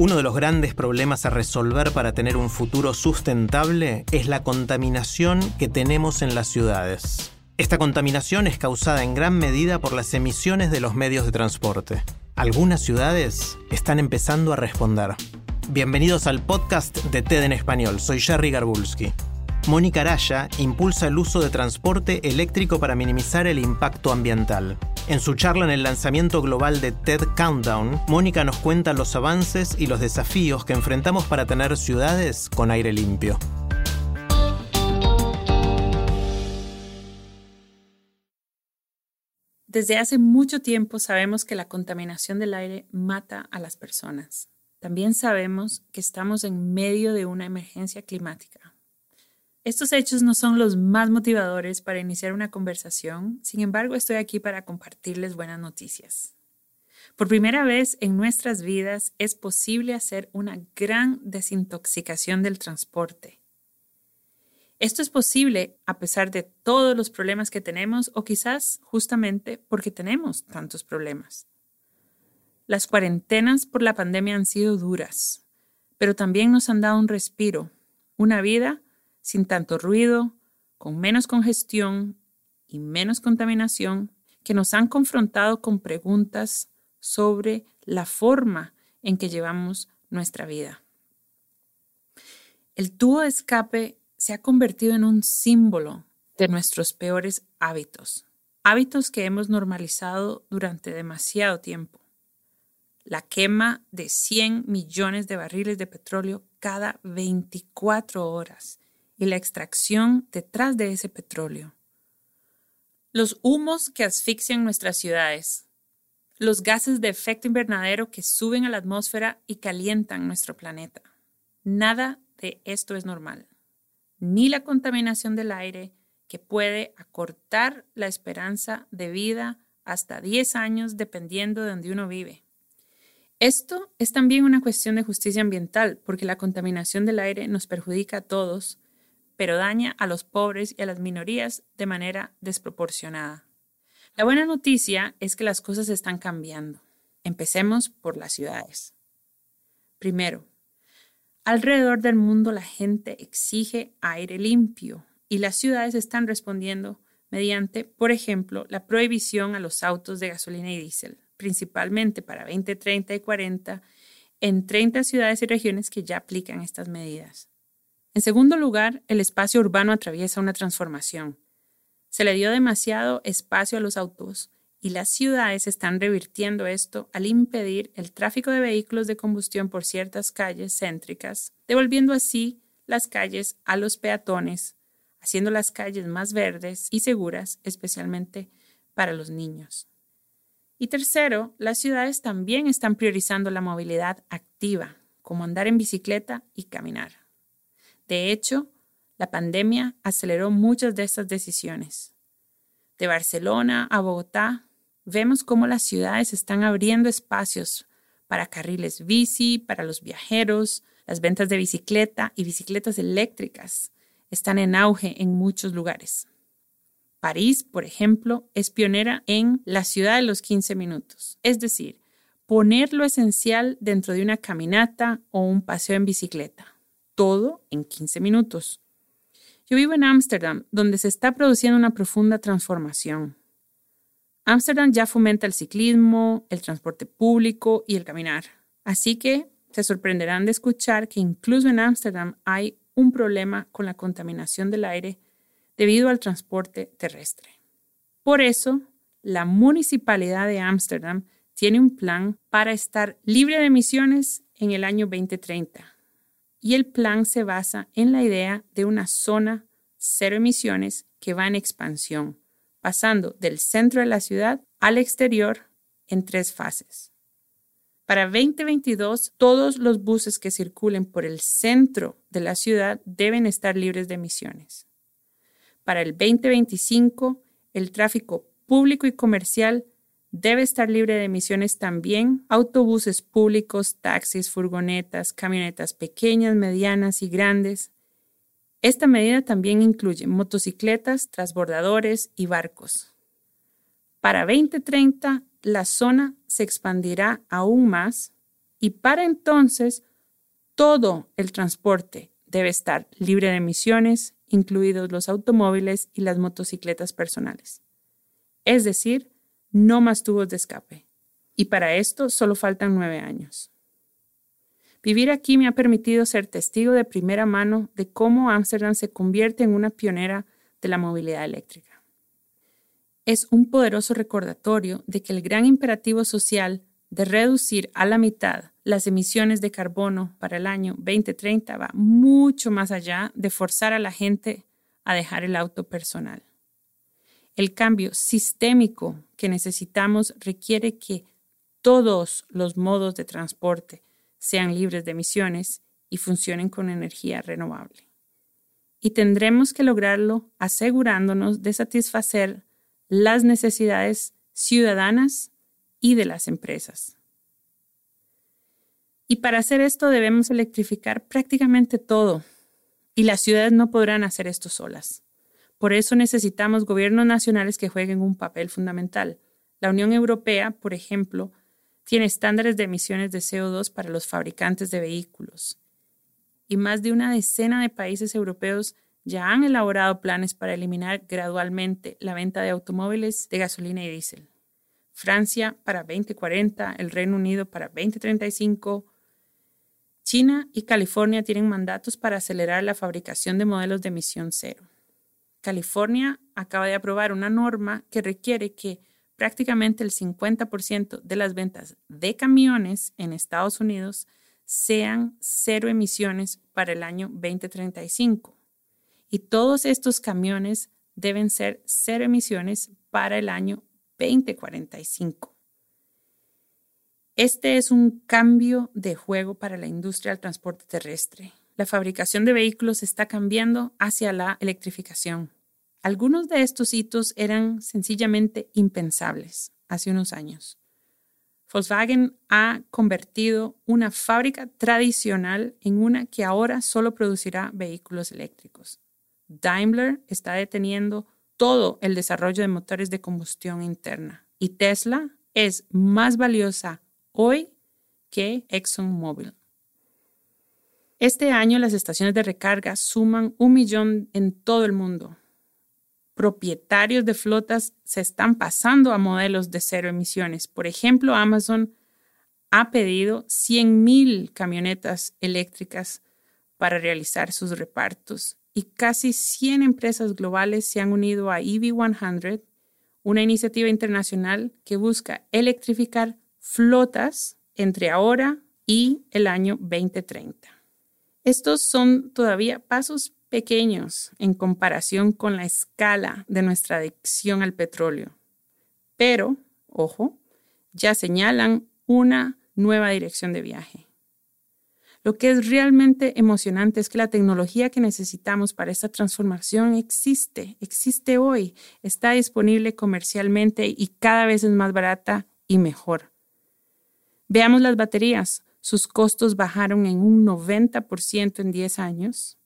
Uno de los grandes problemas a resolver para tener un futuro sustentable es la contaminación que tenemos en las ciudades. Esta contaminación es causada en gran medida por las emisiones de los medios de transporte. Algunas ciudades están empezando a responder. Bienvenidos al podcast de TED en español. Soy Jerry Garbulski. Mónica Araya impulsa el uso de transporte eléctrico para minimizar el impacto ambiental. En su charla en el lanzamiento global de TED Countdown, Mónica nos cuenta los avances y los desafíos que enfrentamos para tener ciudades con aire limpio. Desde hace mucho tiempo sabemos que la contaminación del aire mata a las personas. También sabemos que estamos en medio de una emergencia climática. Estos hechos no son los más motivadores para iniciar una conversación, sin embargo estoy aquí para compartirles buenas noticias. Por primera vez en nuestras vidas es posible hacer una gran desintoxicación del transporte esto es posible a pesar de todos los problemas que tenemos o quizás justamente porque tenemos tantos problemas. Las cuarentenas por la pandemia han sido duras, pero también nos han dado un respiro, una vida sin tanto ruido, con menos congestión y menos contaminación, que nos han confrontado con preguntas sobre la forma en que llevamos nuestra vida. El tubo de escape se ha convertido en un símbolo de nuestros peores hábitos, hábitos que hemos normalizado durante demasiado tiempo. La quema de 100 millones de barriles de petróleo cada 24 horas y la extracción detrás de ese petróleo. Los humos que asfixian nuestras ciudades, los gases de efecto invernadero que suben a la atmósfera y calientan nuestro planeta. Nada de esto es normal ni la contaminación del aire, que puede acortar la esperanza de vida hasta 10 años dependiendo de donde uno vive. Esto es también una cuestión de justicia ambiental, porque la contaminación del aire nos perjudica a todos, pero daña a los pobres y a las minorías de manera desproporcionada. La buena noticia es que las cosas están cambiando. Empecemos por las ciudades. Primero, Alrededor del mundo la gente exige aire limpio y las ciudades están respondiendo mediante, por ejemplo, la prohibición a los autos de gasolina y diésel, principalmente para 2030 y 40 en 30 ciudades y regiones que ya aplican estas medidas. En segundo lugar, el espacio urbano atraviesa una transformación. Se le dio demasiado espacio a los autos y las ciudades están revirtiendo esto al impedir el tráfico de vehículos de combustión por ciertas calles céntricas, devolviendo así las calles a los peatones, haciendo las calles más verdes y seguras, especialmente para los niños. Y tercero, las ciudades también están priorizando la movilidad activa, como andar en bicicleta y caminar. De hecho, la pandemia aceleró muchas de estas decisiones. De Barcelona a Bogotá, vemos cómo las ciudades están abriendo espacios para carriles bici, para los viajeros, las ventas de bicicleta y bicicletas eléctricas están en auge en muchos lugares. París, por ejemplo, es pionera en la ciudad de los 15 minutos, es decir, poner lo esencial dentro de una caminata o un paseo en bicicleta, todo en 15 minutos. Yo vivo en Ámsterdam, donde se está produciendo una profunda transformación. Ámsterdam ya fomenta el ciclismo, el transporte público y el caminar. Así que se sorprenderán de escuchar que incluso en Ámsterdam hay un problema con la contaminación del aire debido al transporte terrestre. Por eso, la Municipalidad de Ámsterdam tiene un plan para estar libre de emisiones en el año 2030. Y el plan se basa en la idea de una zona cero emisiones que va en expansión pasando del centro de la ciudad al exterior en tres fases. Para 2022, todos los buses que circulen por el centro de la ciudad deben estar libres de emisiones. Para el 2025, el tráfico público y comercial debe estar libre de emisiones también. Autobuses públicos, taxis, furgonetas, camionetas pequeñas, medianas y grandes. Esta medida también incluye motocicletas, transbordadores y barcos. Para 2030, la zona se expandirá aún más y para entonces todo el transporte debe estar libre de emisiones, incluidos los automóviles y las motocicletas personales. Es decir, no más tubos de escape. Y para esto solo faltan nueve años. Vivir aquí me ha permitido ser testigo de primera mano de cómo Ámsterdam se convierte en una pionera de la movilidad eléctrica. Es un poderoso recordatorio de que el gran imperativo social de reducir a la mitad las emisiones de carbono para el año 2030 va mucho más allá de forzar a la gente a dejar el auto personal. El cambio sistémico que necesitamos requiere que todos los modos de transporte sean libres de emisiones y funcionen con energía renovable. Y tendremos que lograrlo asegurándonos de satisfacer las necesidades ciudadanas y de las empresas. Y para hacer esto debemos electrificar prácticamente todo, y las ciudades no podrán hacer esto solas. Por eso necesitamos gobiernos nacionales que jueguen un papel fundamental. La Unión Europea, por ejemplo, tiene estándares de emisiones de CO2 para los fabricantes de vehículos. Y más de una decena de países europeos ya han elaborado planes para eliminar gradualmente la venta de automóviles de gasolina y diésel. Francia para 2040, el Reino Unido para 2035. China y California tienen mandatos para acelerar la fabricación de modelos de emisión cero. California acaba de aprobar una norma que requiere que prácticamente el 50% de las ventas de camiones en Estados Unidos sean cero emisiones para el año 2035. Y todos estos camiones deben ser cero emisiones para el año 2045. Este es un cambio de juego para la industria del transporte terrestre la fabricación de vehículos está cambiando hacia la electrificación. Algunos de estos hitos eran sencillamente impensables hace unos años. Volkswagen ha convertido una fábrica tradicional en una que ahora solo producirá vehículos eléctricos. Daimler está deteniendo todo el desarrollo de motores de combustión interna y Tesla es más valiosa hoy que ExxonMobil. Este año las estaciones de recarga suman un millón en todo el mundo. Propietarios de flotas se están pasando a modelos de cero emisiones. Por ejemplo, Amazon ha pedido 100.000 camionetas eléctricas para realizar sus repartos y casi 100 empresas globales se han unido a EV100, una iniciativa internacional que busca electrificar flotas entre ahora y el año 2030. Estos son todavía pasos pequeños en comparación con la escala de nuestra adicción al petróleo. Pero, ojo, ya señalan una nueva dirección de viaje. Lo que es realmente emocionante es que la tecnología que necesitamos para esta transformación existe, existe hoy, está disponible comercialmente y cada vez es más barata y mejor. Veamos las baterías sus costos bajaron en un 90% en 10 años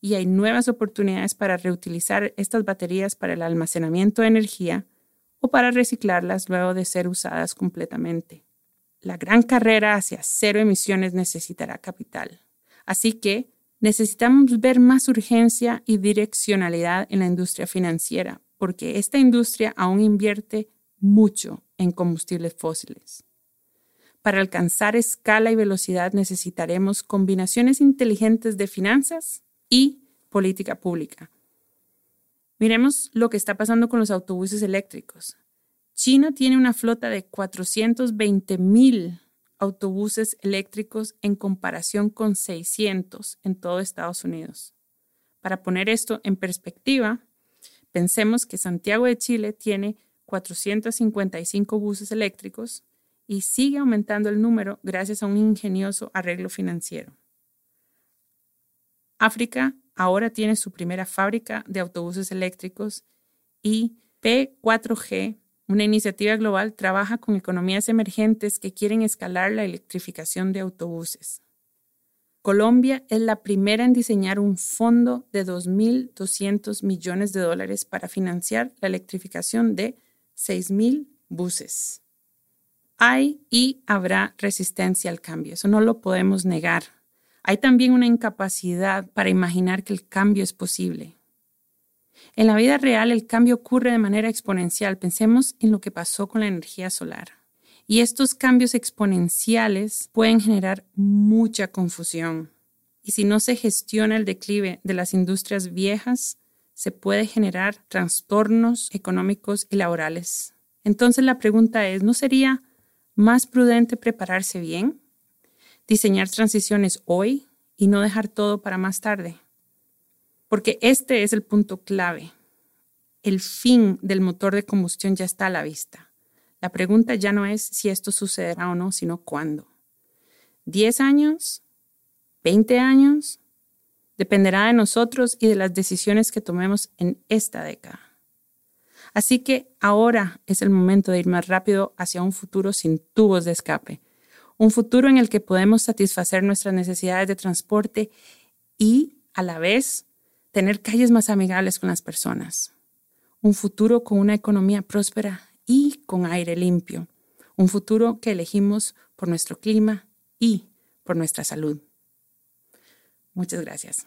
y hay nuevas oportunidades para reutilizar estas baterías para el almacenamiento de energía o para reciclarlas luego de ser usadas completamente. La gran carrera hacia cero emisiones necesitará capital. Así que necesitamos ver más urgencia y direccionalidad en la industria financiera, porque esta industria aún invierte mucho en combustibles fósiles. Para alcanzar escala y velocidad necesitaremos combinaciones inteligentes de finanzas y política pública. Miremos lo que está pasando con los autobuses eléctricos. China tiene una flota de 420 mil autobuses eléctricos en comparación con 600 en todo Estados Unidos. Para poner esto en perspectiva, Pensemos que Santiago de Chile tiene 455 buses eléctricos y sigue aumentando el número gracias a un ingenioso arreglo financiero. África ahora tiene su primera fábrica de autobuses eléctricos y P4G, una iniciativa global, trabaja con economías emergentes que quieren escalar la electrificación de autobuses. Colombia es la primera en diseñar un fondo de 2.200 millones de dólares para financiar la electrificación de 6.000 buses. Hay y habrá resistencia al cambio, eso no lo podemos negar. Hay también una incapacidad para imaginar que el cambio es posible. En la vida real el cambio ocurre de manera exponencial. Pensemos en lo que pasó con la energía solar. Y estos cambios exponenciales pueden generar mucha confusión. Y si no se gestiona el declive de las industrias viejas, se puede generar trastornos económicos y laborales. Entonces la pregunta es, ¿no sería más prudente prepararse bien? Diseñar transiciones hoy y no dejar todo para más tarde. Porque este es el punto clave. El fin del motor de combustión ya está a la vista. La pregunta ya no es si esto sucederá o no, sino cuándo. ¿10 años? ¿20 años? dependerá de nosotros y de las decisiones que tomemos en esta década. Así que ahora es el momento de ir más rápido hacia un futuro sin tubos de escape, un futuro en el que podemos satisfacer nuestras necesidades de transporte y, a la vez, tener calles más amigables con las personas, un futuro con una economía próspera y con aire limpio, un futuro que elegimos por nuestro clima y por nuestra salud. Muchas gracias.